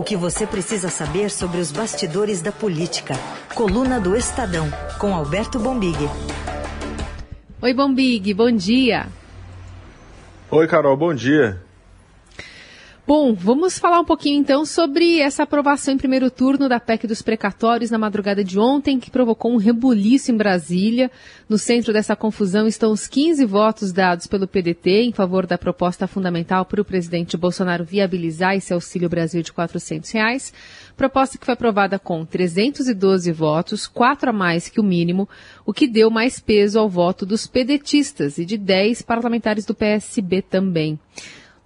O que você precisa saber sobre os bastidores da política. Coluna do Estadão, com Alberto Bombig. Oi, Bombig, bom dia. Oi, Carol, bom dia. Bom, vamos falar um pouquinho então sobre essa aprovação em primeiro turno da PEC dos precatórios na madrugada de ontem, que provocou um rebuliço em Brasília. No centro dessa confusão estão os 15 votos dados pelo PDT em favor da proposta fundamental para o presidente Bolsonaro viabilizar esse Auxílio Brasil de 400 reais. Proposta que foi aprovada com 312 votos, quatro a mais que o mínimo, o que deu mais peso ao voto dos pedetistas e de 10 parlamentares do PSB também.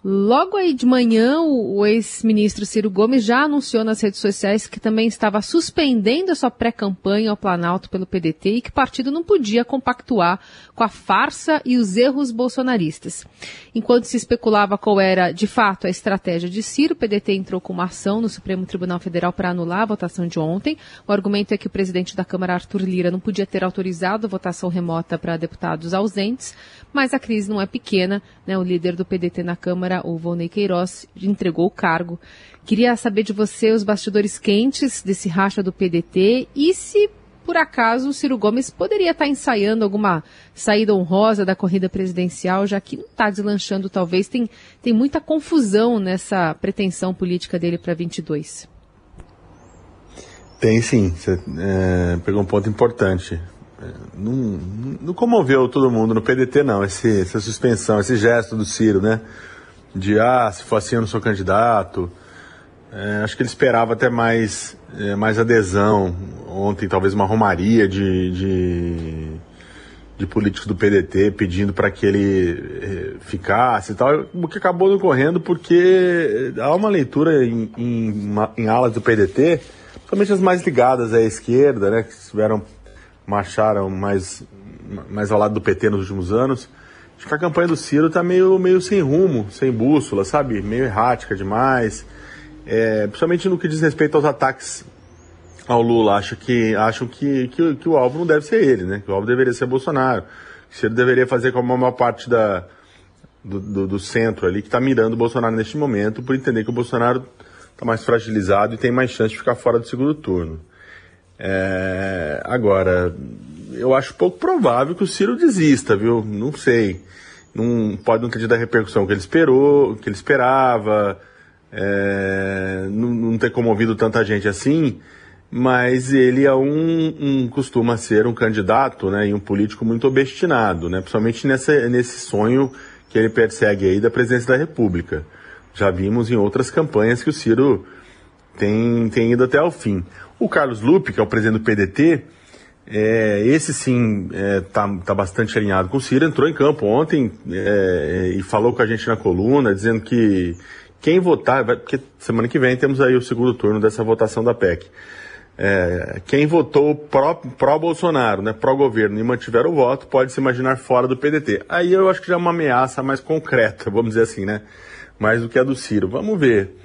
Logo aí de manhã, o, ex-ministro Ciro Gomes já anunciou nas redes sociais que também estava suspendendo a sua pré-campanha ao Planalto pelo PDT e que o partido não podia compactuar com a farsa e os erros bolsonaristas. Enquanto se especulava qual era, de fato, a estratégia de Ciro, o PDT entrou com uma ação no Supremo Tribunal Federal para anular a votação de ontem. O argumento é que o presidente da Câmara, Arthur Lira, não podia ter autorizado a votação remota para deputados ausentes, mas a crise não é pequena. Né? O líder do PDT na Câmara o Volney Queiroz, entregou o cargo. Queria saber de você os bastidores quentes desse racha do PDT e se por acaso o Ciro Gomes poderia estar ensaiando alguma saída honrosa da corrida presidencial, já que não está deslanchando, talvez. Tem, tem muita confusão nessa pretensão política dele para 22. Tem sim. Você é, pegou um ponto importante. É, não, não comoveu todo mundo no PDT, não, esse, essa suspensão, esse gesto do Ciro, né? De ah, se for assim eu não sou candidato. É, acho que ele esperava até mais, é, mais adesão. Ontem, talvez uma romaria de, de, de políticos do PDT pedindo para que ele é, ficasse e tal, o que acabou não ocorrendo porque há uma leitura em, em, em alas do PDT, principalmente as mais ligadas à esquerda, né, que tiveram, marcharam mais, mais ao lado do PT nos últimos anos Acho que a campanha do Ciro tá meio, meio sem rumo, sem bússola, sabe? Meio errática demais. É, principalmente no que diz respeito aos ataques ao Lula. Acho que, acham que, que, que, o alvo não deve ser ele, né? Que o alvo deveria ser Bolsonaro. Que Ciro deveria fazer como a maior parte da, do, do, do centro ali, que está mirando o Bolsonaro neste momento, por entender que o Bolsonaro está mais fragilizado e tem mais chance de ficar fora do segundo turno. É, agora, eu acho pouco provável que o Ciro desista, viu? Não sei. Não, pode não ter tido a repercussão que ele esperou, que ele esperava, é, não, não, ter comovido tanta gente assim, mas ele é um, um, costuma ser um candidato, né, e um político muito obstinado, né, principalmente nessa, nesse sonho que ele persegue aí da presidência da República. Já vimos em outras campanhas que o Ciro tem, tem ido até o fim. O Carlos Lupe, que é o presidente do PDT, é, esse sim está é, tá, tá bastante alinhado com o Ciro, entrou em campo ontem é, e falou com a gente na coluna, dizendo que quem votar, porque semana que vem temos aí o segundo turno dessa votação da PEC. É, quem votou pró-Bolsonaro, pró né, pró-governo e mantiver o voto, pode se imaginar fora do PDT. Aí eu acho que já é uma ameaça mais concreta, vamos dizer assim, né? Mais do que a do Ciro. Vamos ver.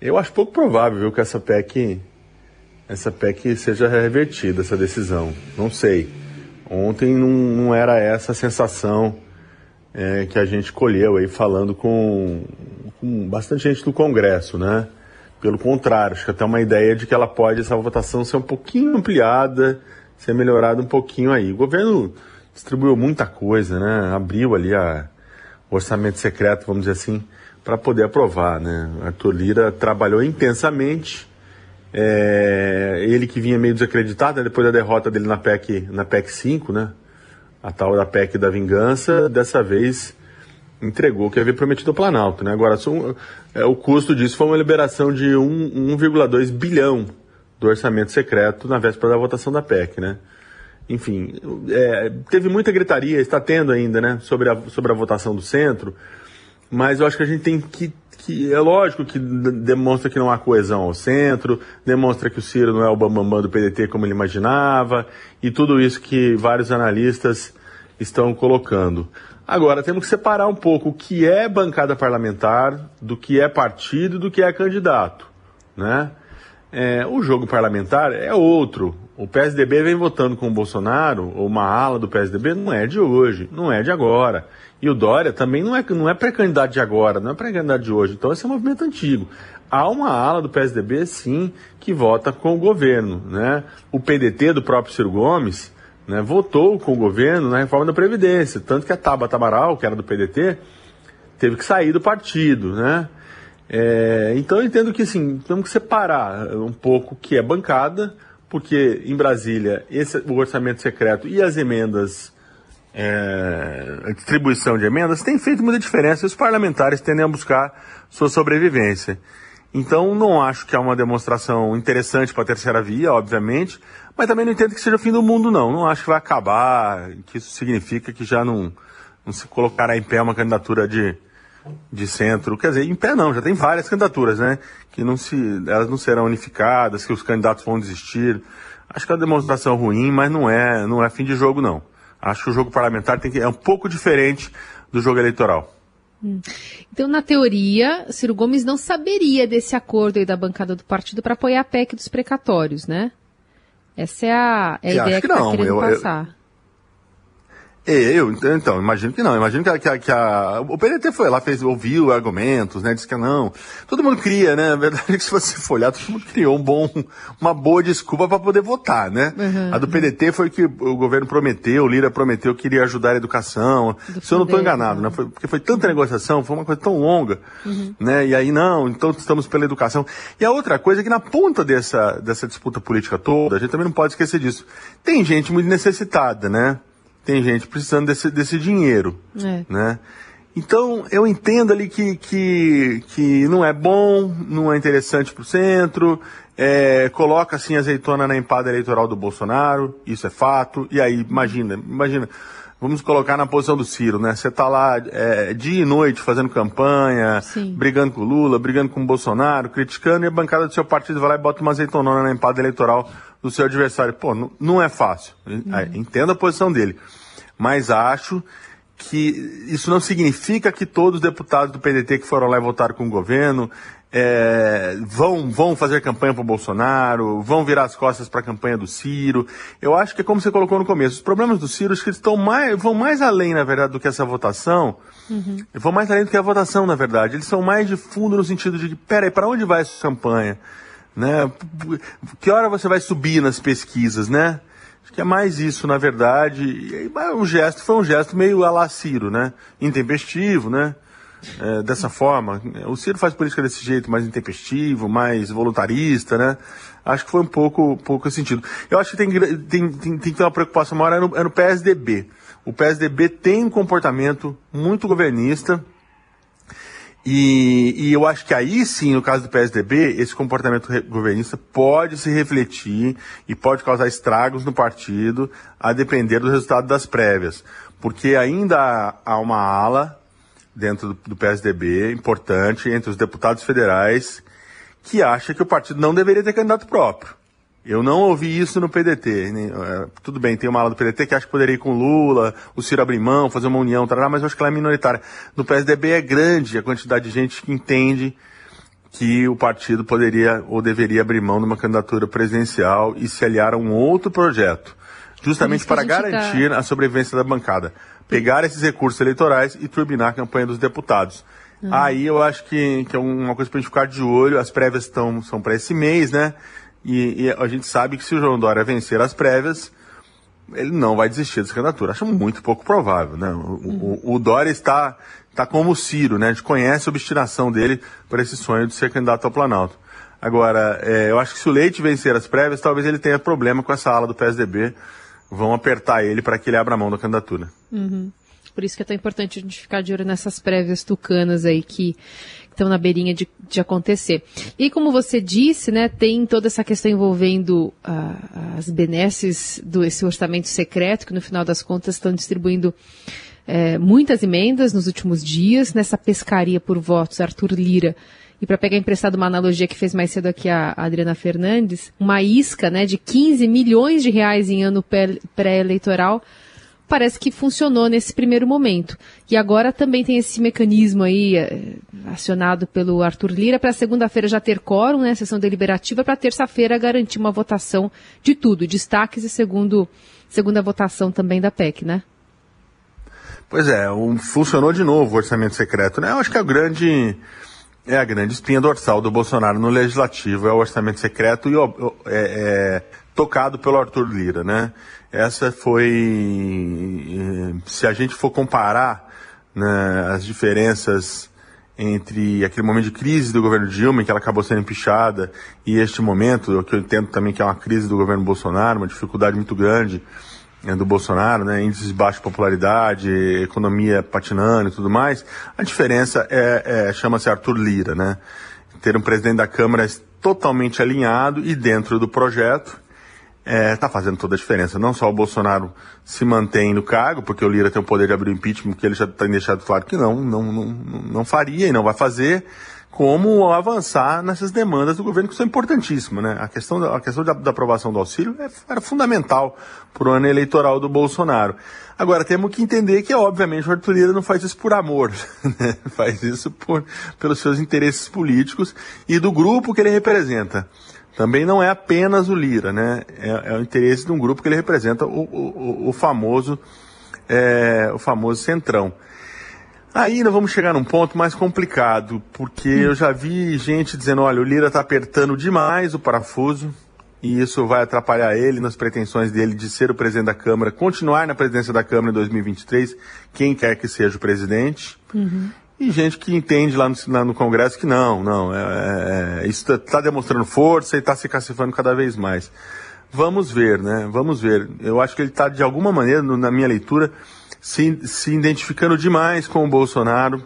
Eu acho pouco provável viu, que essa PEC essa PEC seja revertida, essa decisão. Não sei. Ontem não, não era essa a sensação é, que a gente colheu aí falando com, com, bastante gente do Congresso, né? Pelo contrário, acho que até uma ideia de que ela pode, essa votação, ser um pouquinho ampliada, ser melhorada um pouquinho aí. O governo distribuiu muita coisa, né? Abriu ali a, o orçamento secreto, vamos dizer assim, para poder aprovar, né? Arthur Lira trabalhou intensamente é, ele que vinha meio desacreditado, né, depois da derrota dele na PEC, na PEC 5, né? A tal da PEC da vingança, dessa vez entregou o que havia prometido ao Planalto, né? Agora, são, é, o custo disso foi uma liberação de 1,2 bilhão do orçamento secreto na véspera da votação da PEC, né? Enfim, é, teve muita gritaria, está tendo ainda, né, sobre a, sobre a votação do centro, mas eu acho que a gente tem que que é lógico que demonstra que não há coesão ao centro, demonstra que o Ciro não é o bambambam do PDT como ele imaginava, e tudo isso que vários analistas estão colocando. Agora, temos que separar um pouco o que é bancada parlamentar do que é partido do que é candidato, né? É, o jogo parlamentar é outro. O PSDB vem votando com o Bolsonaro, ou uma ala do PSDB, não é de hoje, não é de agora. E o Dória também não é, não é pré-candidato de agora, não é pré-candidato de hoje. Então esse é um movimento antigo. Há uma ala do PSDB, sim, que vota com o governo. Né? O PDT do próprio Ciro Gomes né, votou com o governo na reforma da Previdência. Tanto que a Tabata Amaral, que era do PDT, teve que sair do partido. Né? É, então eu entendo que assim, temos que separar um pouco o que é bancada, porque em Brasília esse, o orçamento secreto e as emendas é, a distribuição de emendas tem feito muita diferença e os parlamentares tendem a buscar sua sobrevivência. Então, não acho que é uma demonstração interessante para a terceira via, obviamente, mas também não entendo que seja o fim do mundo, não. Não acho que vai acabar, que isso significa que já não, não se colocará em pé uma candidatura de, de centro. Quer dizer, em pé não, já tem várias candidaturas, né? Que não se, elas não serão unificadas, que os candidatos vão desistir. Acho que é uma demonstração ruim, mas não é, não é fim de jogo, não. Acho que o jogo parlamentar tem que, é um pouco diferente do jogo eleitoral. Hum. Então, na teoria, Ciro Gomes não saberia desse acordo aí da bancada do partido para apoiar a PEC dos precatórios, né? Essa é a, é a ideia que, que está querendo eu, passar. Eu... Eu, então, imagino que não. Imagino que a, que a, que a, o PDT foi lá, fez, ouviu argumentos, né? Disse que não. Todo mundo cria, né? A verdade é que se você for olhar, todo mundo criou um bom, uma boa desculpa para poder votar, né? Uhum, a do PDT foi que o governo prometeu, o Lira prometeu que iria ajudar a educação. Do se eu não estou enganado, né? né? Foi, porque foi tanta negociação, foi uma coisa tão longa, uhum. né? E aí, não, então estamos pela educação. E a outra coisa é que na ponta dessa, dessa disputa política toda, a gente também não pode esquecer disso. Tem gente muito necessitada, né? Tem gente precisando desse, desse dinheiro, é. né? Então, eu entendo ali que, que, que não é bom, não é interessante para o centro, é, coloca assim azeitona na empada eleitoral do Bolsonaro, isso é fato, e aí, imagina, imagina, vamos colocar na posição do Ciro, né? Você está lá é, dia e noite fazendo campanha, Sim. brigando com o Lula, brigando com o Bolsonaro, criticando, e a bancada do seu partido vai lá e bota uma azeitonona na empada eleitoral do seu adversário. Pô, não, não é fácil. Uhum. Entendo a posição dele mas acho que isso não significa que todos os deputados do PDT que foram lá e votaram com o governo é, vão, vão fazer campanha para o Bolsonaro, vão virar as costas para a campanha do Ciro. Eu acho que é como você colocou no começo, os problemas do Ciro que estão mais, vão mais além, na verdade, do que essa votação. Uhum. Vão mais além do que a votação, na verdade. Eles são mais de fundo no sentido de, peraí, para onde vai essa campanha? Né? Que hora você vai subir nas pesquisas, né? Acho que é mais isso, na verdade. E, o gesto foi um gesto meio a Ciro, né? Intempestivo, né? É, dessa forma. O Ciro faz política desse jeito, mais intempestivo, mais voluntarista, né? Acho que foi um pouco, pouco sentido. Eu acho que tem, tem, tem, tem que ter uma preocupação maior é no, é no PSDB. O PSDB tem um comportamento muito governista, e, e, eu acho que aí sim, no caso do PSDB, esse comportamento governista pode se refletir e pode causar estragos no partido, a depender do resultado das prévias. Porque ainda há uma ala dentro do, do PSDB importante entre os deputados federais que acha que o partido não deveria ter candidato próprio. Eu não ouvi isso no PDT. É, tudo bem, tem uma ala do PDT que acha que poderia ir com Lula, o Ciro abrir mão, fazer uma união, tarará, mas eu acho que ela é minoritária. No PSDB é grande a quantidade de gente que entende que o partido poderia ou deveria abrir mão de uma candidatura presidencial e se aliar a um outro projeto, justamente para garantir tá... a sobrevivência da bancada. Pegar esses recursos eleitorais e turbinar a campanha dos deputados. Uhum. Aí eu acho que, que é uma coisa para a gente ficar de olho. As prévias estão, são para esse mês, né? E, e, a gente sabe que se o João Dória vencer as prévias, ele não vai desistir dessa candidatura. Acho muito pouco provável, né? O, uhum. o, o Dória está, está como o Ciro, né? A gente conhece a obstinação dele para esse sonho de ser candidato ao Planalto. Agora, é, eu acho que se o Leite vencer as prévias, talvez ele tenha problema com essa ala do PSDB. Vão apertar ele para que ele abra mão da candidatura. Uhum. Por isso que é tão importante a gente ficar de olho nessas prévias tucanas aí que estão na beirinha de, de acontecer. E como você disse, né, tem toda essa questão envolvendo uh, as benesses desse orçamento secreto, que no final das contas estão distribuindo é, muitas emendas nos últimos dias, nessa pescaria por votos, Arthur Lira. E para pegar emprestado uma analogia que fez mais cedo aqui a Adriana Fernandes, uma isca né, de 15 milhões de reais em ano pré-eleitoral parece que funcionou nesse primeiro momento. E agora também tem esse mecanismo aí é, acionado pelo Arthur Lira para segunda-feira já ter quórum, né, sessão deliberativa, para terça-feira garantir uma votação de tudo, destaques e segundo, segunda votação também da PEC, né? Pois é, um, funcionou de novo o orçamento secreto, né? Eu acho que é o grande é a grande espinha dorsal do Bolsonaro no legislativo, é o orçamento secreto e é, é, tocado pelo Arthur Lira, né? Essa foi, se a gente for comparar né, as diferenças entre aquele momento de crise do governo Dilma, em que ela acabou sendo empichada, e este momento, que eu entendo também que é uma crise do governo Bolsonaro, uma dificuldade muito grande né, do Bolsonaro, né, índices de baixa popularidade, economia patinando e tudo mais, a diferença é, é chama-se Arthur Lira, né? Ter um presidente da Câmara totalmente alinhado e dentro do projeto, está é, tá fazendo toda a diferença. Não só o Bolsonaro se mantém no cargo, porque o Lira tem o poder de abrir o impeachment, que ele já tem deixado claro que não, não, não, não faria e não vai fazer, como avançar nessas demandas do governo que são importantíssimas. Né? A questão, da, a questão da, da aprovação do auxílio é, era fundamental para o ano eleitoral do Bolsonaro. Agora, temos que entender que, obviamente, o Arthur Lira não faz isso por amor, né? faz isso por, pelos seus interesses políticos e do grupo que ele representa também não é apenas o Lira, né? É, é o interesse de um grupo que ele representa, o, o, o famoso é, o famoso centrão. Aí nós vamos chegar num ponto mais complicado, porque eu já vi gente dizendo, olha, o Lira está apertando demais o parafuso, e isso vai atrapalhar ele nas pretensões dele de ser o presidente da Câmara, continuar na presidência da Câmara em 2023, quem quer que seja o presidente. Uhum. E gente que entende lá no, no Congresso que não, não, é, é, é isso está tá demonstrando força e está se cacifando cada vez mais. Vamos ver, né? Vamos ver. Eu acho que ele está, de alguma maneira, no, na minha leitura, se, se identificando demais com o Bolsonaro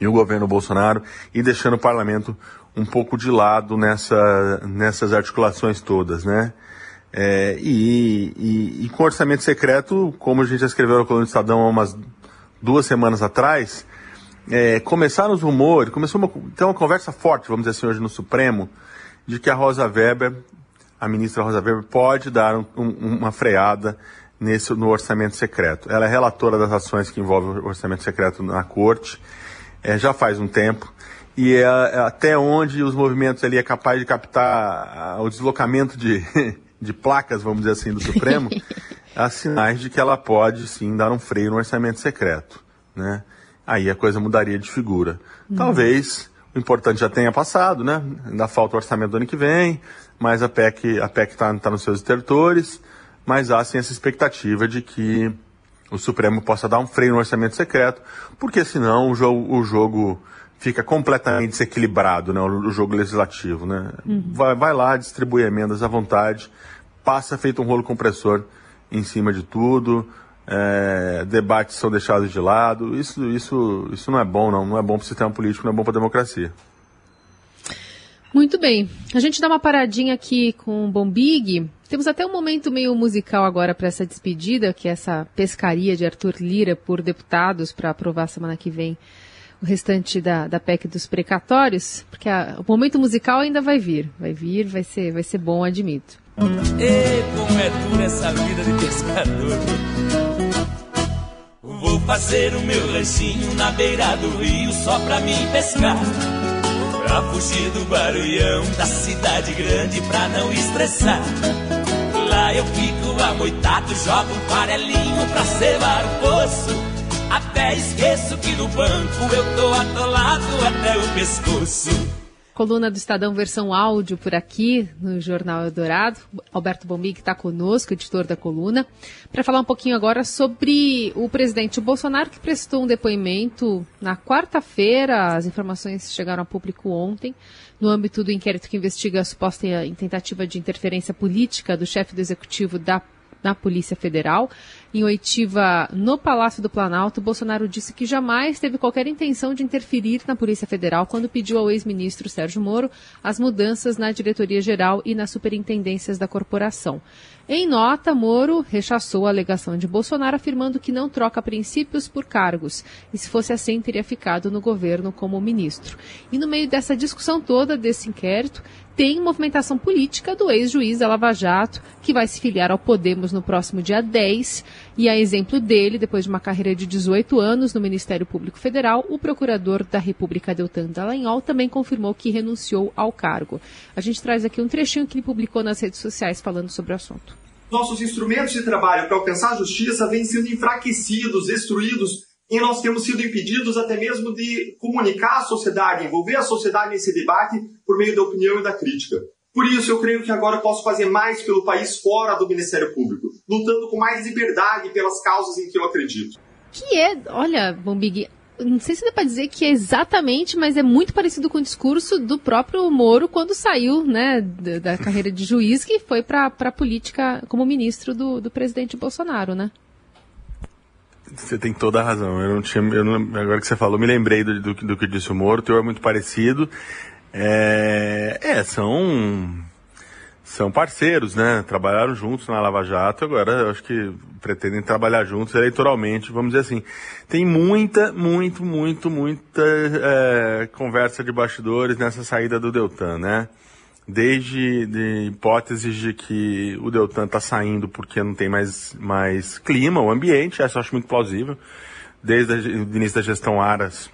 e o governo Bolsonaro e deixando o parlamento um pouco de lado nessa, nessas articulações todas, né? É, e, e, e, com orçamento secreto, como a gente já escreveu na coluna do Estadão há umas duas semanas atrás, é, começaram os rumores, começou uma, tem uma conversa forte, vamos dizer assim, hoje no Supremo, de que a Rosa Weber, a ministra Rosa Weber, pode dar um, um, uma freada nesse, no orçamento secreto. Ela é relatora das ações que envolvem o orçamento secreto na corte, é, já faz um tempo, e é, é até onde os movimentos ali é capaz de captar o deslocamento de, de placas, vamos dizer assim, do Supremo, há sinais de que ela pode sim dar um freio no orçamento secreto, né? Aí a coisa mudaria de figura. Talvez o importante já tenha passado, né? Ainda falta o orçamento do ano que vem, mas a PEC a PEC está tá nos seus estertores, mas há sim essa expectativa de que o Supremo possa dar um freio no orçamento secreto, porque senão o jogo, o jogo fica completamente desequilibrado, né? O, o jogo legislativo, né? Uhum. Vai, vai lá, distribui emendas à vontade, passa feito um rolo compressor em cima de tudo, é, debates são deixados de lado. Isso, isso, isso não é bom, não. Não é bom para o sistema político, não é bom para a democracia. Muito bem. A gente dá uma paradinha aqui com o Bombig. Temos até um momento meio musical agora para essa despedida, que é essa pescaria de Arthur Lira por deputados para aprovar semana que vem o restante da, da PEC dos precatórios, porque a, o momento musical ainda vai vir. Vai vir, vai ser, vai ser bom, admito. E como é dura essa vida de pescador. Vou fazer o meu ranchinho na beira do rio só pra mim pescar. Pra fugir do barulhão da cidade grande pra não estressar. Lá eu fico amoitado, jogo um farelinho pra cevar o poço. Até esqueço que no banco eu tô atolado até o pescoço. Coluna do Estadão versão áudio por aqui no Jornal Eldorado. Alberto Bombig está conosco, editor da coluna, para falar um pouquinho agora sobre o presidente Bolsonaro que prestou um depoimento na quarta-feira. As informações chegaram a público ontem no âmbito do inquérito que investiga a suposta tentativa de interferência política do chefe do executivo da na Polícia Federal. Em oitiva no Palácio do Planalto, Bolsonaro disse que jamais teve qualquer intenção de interferir na Polícia Federal quando pediu ao ex-ministro Sérgio Moro as mudanças na diretoria geral e nas superintendências da corporação. Em nota, Moro rechaçou a alegação de Bolsonaro, afirmando que não troca princípios por cargos. E se fosse assim, teria ficado no governo como ministro. E no meio dessa discussão toda, desse inquérito, tem movimentação política do ex-juiz da Lava Jato, que vai se filiar ao Podemos no próximo dia 10. E a exemplo dele, depois de uma carreira de 18 anos no Ministério Público Federal, o procurador da República Deltan Dallagnol também confirmou que renunciou ao cargo. A gente traz aqui um trechinho que ele publicou nas redes sociais falando sobre o assunto. Nossos instrumentos de trabalho para alcançar a justiça vêm sendo enfraquecidos, destruídos e nós temos sido impedidos até mesmo de comunicar à sociedade, envolver a sociedade nesse debate por meio da opinião e da crítica. Por isso, eu creio que agora posso fazer mais pelo país fora do Ministério Público, lutando com mais liberdade pelas causas em que eu acredito. Que é, olha, Bombig, não sei se dá para dizer que é exatamente, mas é muito parecido com o discurso do próprio Moro quando saiu né, da, da carreira de juiz, que foi para a política como ministro do, do presidente Bolsonaro, né? Você tem toda a razão. Eu não tinha, eu não, agora que você falou, me lembrei do, do, do que disse o Moro. O teu é muito parecido. É, é, são são parceiros, né? Trabalharam juntos na Lava Jato, agora acho que pretendem trabalhar juntos eleitoralmente, vamos dizer assim. Tem muita, muito, muito, muita é, conversa de bastidores nessa saída do Deltan, né? desde de hipóteses de que o Deltan está saindo porque não tem mais, mais clima, o ambiente, essa eu acho muito plausível. Desde o início da gestão Aras,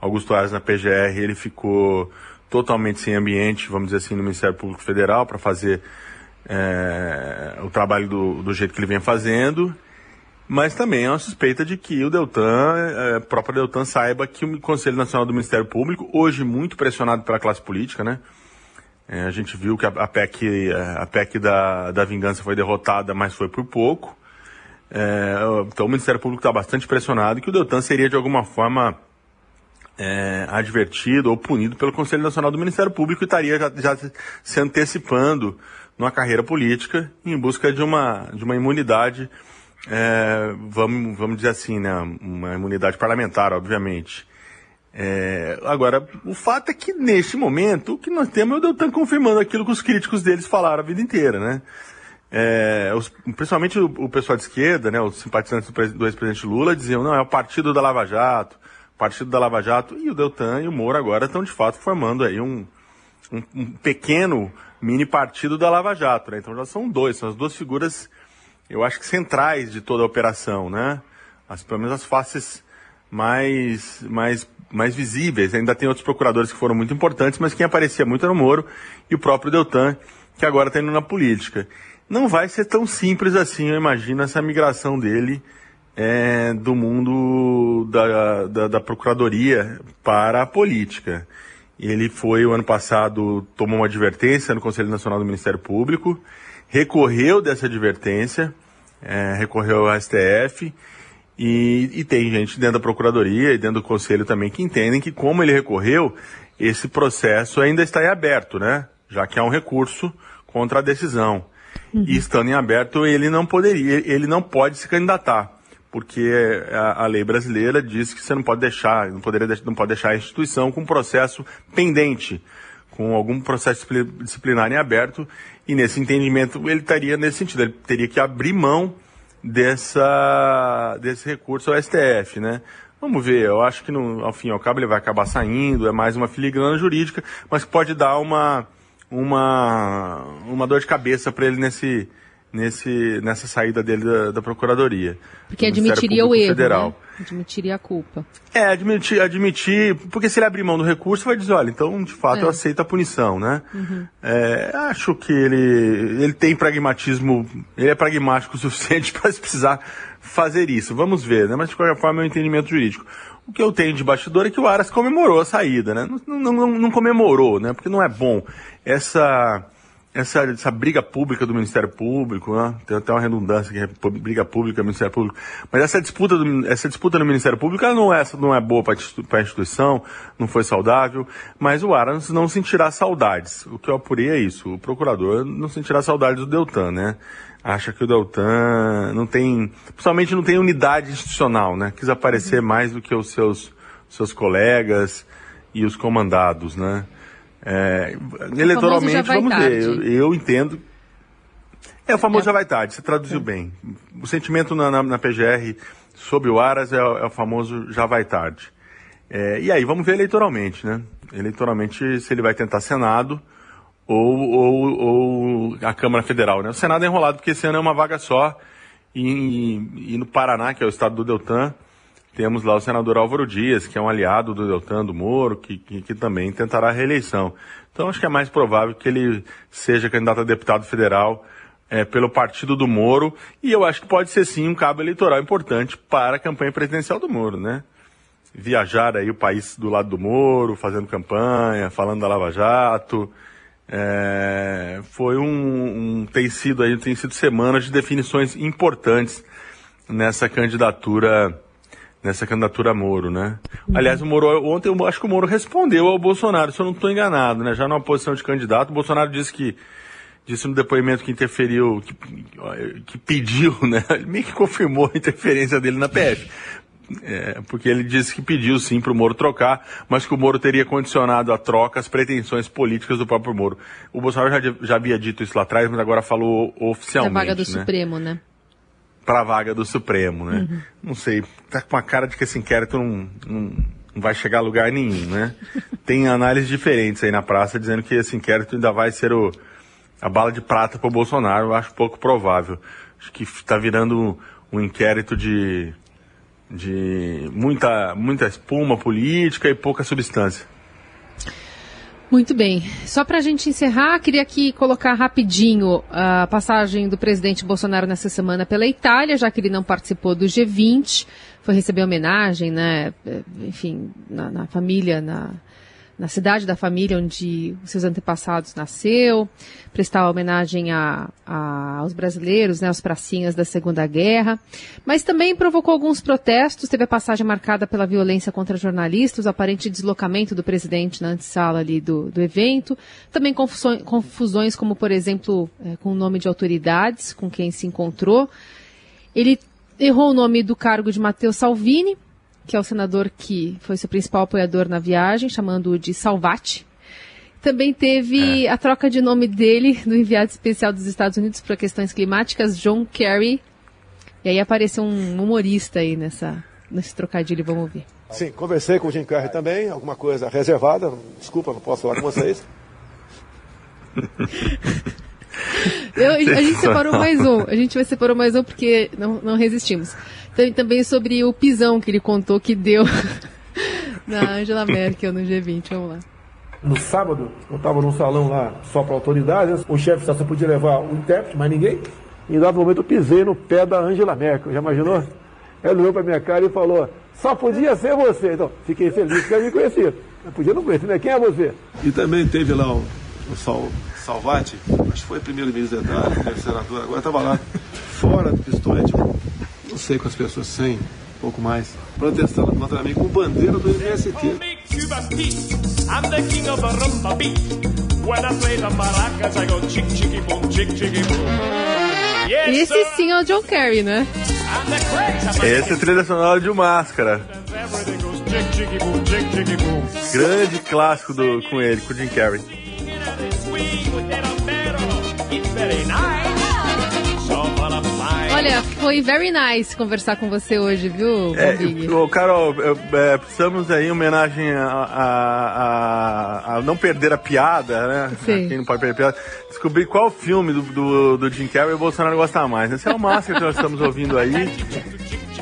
Augusto Aras na PGR, ele ficou totalmente sem ambiente, vamos dizer assim, no Ministério Público Federal para fazer é, o trabalho do, do jeito que ele vem fazendo. Mas também é uma suspeita de que o Deltan, é, a própria Deltan saiba que o Conselho Nacional do Ministério Público, hoje muito pressionado pela classe política, né? É, a gente viu que a, a PEC, a PEC da, da vingança foi derrotada, mas foi por pouco. É, então o Ministério Público está bastante pressionado que o Deltan seria de alguma forma é, advertido ou punido pelo Conselho Nacional do Ministério Público e estaria já, já se antecipando numa carreira política em busca de uma, de uma imunidade, é, vamos, vamos dizer assim, né, uma imunidade parlamentar, obviamente. É, agora, o fato é que neste momento, o que nós temos é o Deltan confirmando aquilo que os críticos deles falaram a vida inteira, né? É, os, principalmente o, o, pessoal de esquerda, né, os simpatizantes do, do ex-presidente Lula diziam, não, é o partido da Lava Jato, partido da Lava Jato, e o Deltan e o Moro agora estão de fato formando aí um, um, um pequeno mini partido da Lava Jato, né? Então já são dois, são as duas figuras, eu acho que centrais de toda a operação, né? As, pelo menos as faces mais, mais mais visíveis. Ainda tem outros procuradores que foram muito importantes, mas quem aparecia muito era o Moro e o próprio Deltan, que agora está indo na política. Não vai ser tão simples assim, eu imagino, essa migração dele é, do mundo da, da, da procuradoria para a política. Ele foi, o ano passado, tomou uma advertência no Conselho Nacional do Ministério Público, recorreu dessa advertência, é, recorreu ao STF e, e, tem gente dentro da Procuradoria e dentro do Conselho também que entendem que, como ele recorreu, esse processo ainda está em aberto, né? Já que há um recurso contra a decisão. Uhum. E estando em aberto, ele não poderia, ele não pode se candidatar, porque a, a, lei brasileira diz que você não pode deixar, não, poderia, não pode deixar a instituição com um processo pendente, com algum processo disciplinar em aberto, e nesse entendimento ele estaria nesse sentido, ele teria que abrir mão dessa, desse recurso ao STF, né? Vamos ver, eu acho que no, ao fim e ao cabo ele vai acabar saindo, é mais uma filigrana jurídica, mas pode dar uma, uma, uma dor de cabeça para ele nesse, nesse, nessa saída dele da, da Procuradoria. Porque admitiria o erro, Federal. Né? Admitiria a culpa. É, admitir, admitir, porque se ele abrir mão do recurso, vai dizer, olha, então, de fato, é. eu aceito a punição, né? Uhum. É, acho que ele, ele tem pragmatismo, ele é pragmático o suficiente para precisar fazer isso. Vamos ver, né? Mas, de qualquer forma, é um entendimento jurídico. O que eu tenho de bastidor é que o Aras comemorou a saída, né? Não, não, não, não comemorou, né? Porque não é bom. Essa essa, essa briga pública do Ministério Público, né? tem até uma redundância que é briga pública, Ministério Público, mas essa disputa, do, essa disputa no Ministério Público ela não é, não é boa para a instituição, não foi saudável, mas o Aras não sentirá saudades. O que eu apurei é isso, o procurador não sentirá saudades do Deltan, né? Acha que o Deltan não tem, principalmente não tem unidade institucional, né? Quis aparecer mais do que os seus, seus colegas e os comandados, né? É, eleitoralmente, vamos ver, eu, eu, entendo. É o famoso é. já vai tarde, você traduziu é. bem. O sentimento na, na, na, PGR sobre o Aras é, é, o famoso já vai tarde. É, e aí, vamos ver eleitoralmente, né? Eleitoralmente, se ele vai tentar Senado ou, ou, ou a Câmara Federal, né? O Senado é enrolado porque esse ano é uma vaga só e, e no Paraná, que é o estado do Deltan, temos lá o senador Álvaro Dias, que é um aliado do Deltan do Moro, que, que, que, também tentará a reeleição. Então acho que é mais provável que ele seja candidato a deputado federal é, pelo partido do Moro, e eu acho que pode ser sim um cabo eleitoral importante para a campanha presidencial do Moro, né? Viajar aí o país do lado do Moro, fazendo campanha, falando da Lava Jato. É, foi um, um, tem sido aí, tem sido semanas de definições importantes nessa candidatura nessa candidatura Moro, né? Uhum. Aliás, o Moro, ontem eu acho que o Moro respondeu ao Bolsonaro, se eu não estou enganado, né? Já numa posição de candidato, o Bolsonaro disse que disse no depoimento que interferiu, que, que pediu, né? Ele meio que confirmou a interferência dele na PF. É, porque ele disse que pediu sim para o Moro trocar, mas que o Moro teria condicionado a troca as pretensões políticas do próprio Moro. O Bolsonaro já, já havia dito isso lá atrás, mas agora falou oficialmente. A vaga do né? Supremo, né? Para a vaga do Supremo, né? Uhum. Não sei, tá com a cara de que esse inquérito não, não, não vai chegar a lugar nenhum, né? Tem análises diferentes aí na praça dizendo que esse inquérito ainda vai ser o, a bala de prata para o Bolsonaro. Eu acho pouco provável. Acho que está virando um, um inquérito de, de muita, muita espuma política e pouca substância. Muito bem. Só para a gente encerrar, queria aqui colocar rapidinho a passagem do presidente Bolsonaro nessa semana pela Itália, já que ele não participou do G20, foi receber homenagem, né? Enfim, na, na família, na, na cidade da família onde os seus antepassados nasceu, prestar homenagem a, a, aos brasileiros, né, aos pracinhas da Segunda Guerra, mas também provocou alguns protestos, teve a passagem marcada pela violência contra jornalistas, o aparente deslocamento do presidente na antessala ali do, do evento, também confusões, confusões como, por exemplo, é, com o nome de autoridades com quem se encontrou. Ele errou o nome do cargo de Matteo Salvini, que é o senador que foi seu principal apoiador na viagem, chamando-o de Salvati. Também teve é. a troca de nome dele, do enviado especial dos Estados Unidos para questões climáticas, John Kerry. E aí apareceu um humorista aí nessa, nesse trocadilho, vamos ouvir. Sim, conversei com o Jim Kerry também, alguma coisa reservada, desculpa, não posso falar com vocês. Eu, a gente separou mais um, a gente vai separar mais um porque não, não resistimos. Tem também sobre o pisão que ele contou que deu na Angela Merkel no G20. Vamos lá. No sábado, eu estava num salão lá só para autoridades. O chefe só podia levar o intérprete, mas ninguém. E em dado momento eu pisei no pé da Angela Merkel. Já imaginou? Ela olhou para minha cara e falou: só podia ser você. Então, fiquei feliz que ela me conhecia. Eu podia não conhecer, né? Quem é você? E também teve lá o, o Sal, Salvati, acho que foi primeiro-ministro da idade, senador, agora estava lá, fora do pistolete, não sei quantas pessoas, 100, um pouco mais, protestando contra mim com bandeira do MST. Esse sim é o John Kerry, né? Esse é trilha sonora de Máscara. Grande clássico do, com ele, com o Jim Carrey. Olha, foi very nice conversar com você hoje, viu, é, Carol, é, precisamos aí homenagem a, a, a, a, não perder a piada, né? Sim. Quem não pode perder a piada. Descobrir qual filme do, do, do Jim Carrey o Bolsonaro gosta mais. Esse é o máscara que nós estamos ouvindo aí.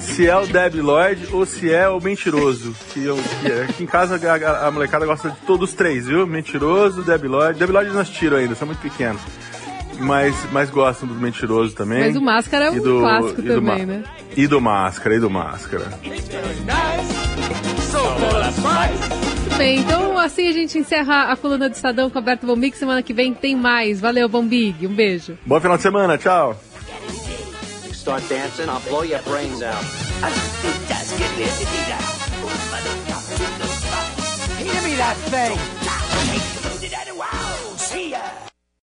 Se é o Debbie Lloyd ou se é o Mentiroso. Que, eu, que é, aqui em casa a, a, molecada gosta de todos os três, viu? Mentiroso, Debbie Lloyd. Debbie Lloyd nós tiro ainda, são muito pequenos mas, mas gostam dos mentirosos também. Mas o Máscara é um do, clássico também, né? E do Máscara, e do Máscara. Muito bem, então assim a gente encerra a coluna do Estadão com Alberto Bombig. Semana que vem tem mais. Valeu, Bombig. Um beijo. Bom final de semana. Tchau. Start dancing, I'll blow your brains out. Give me that thing.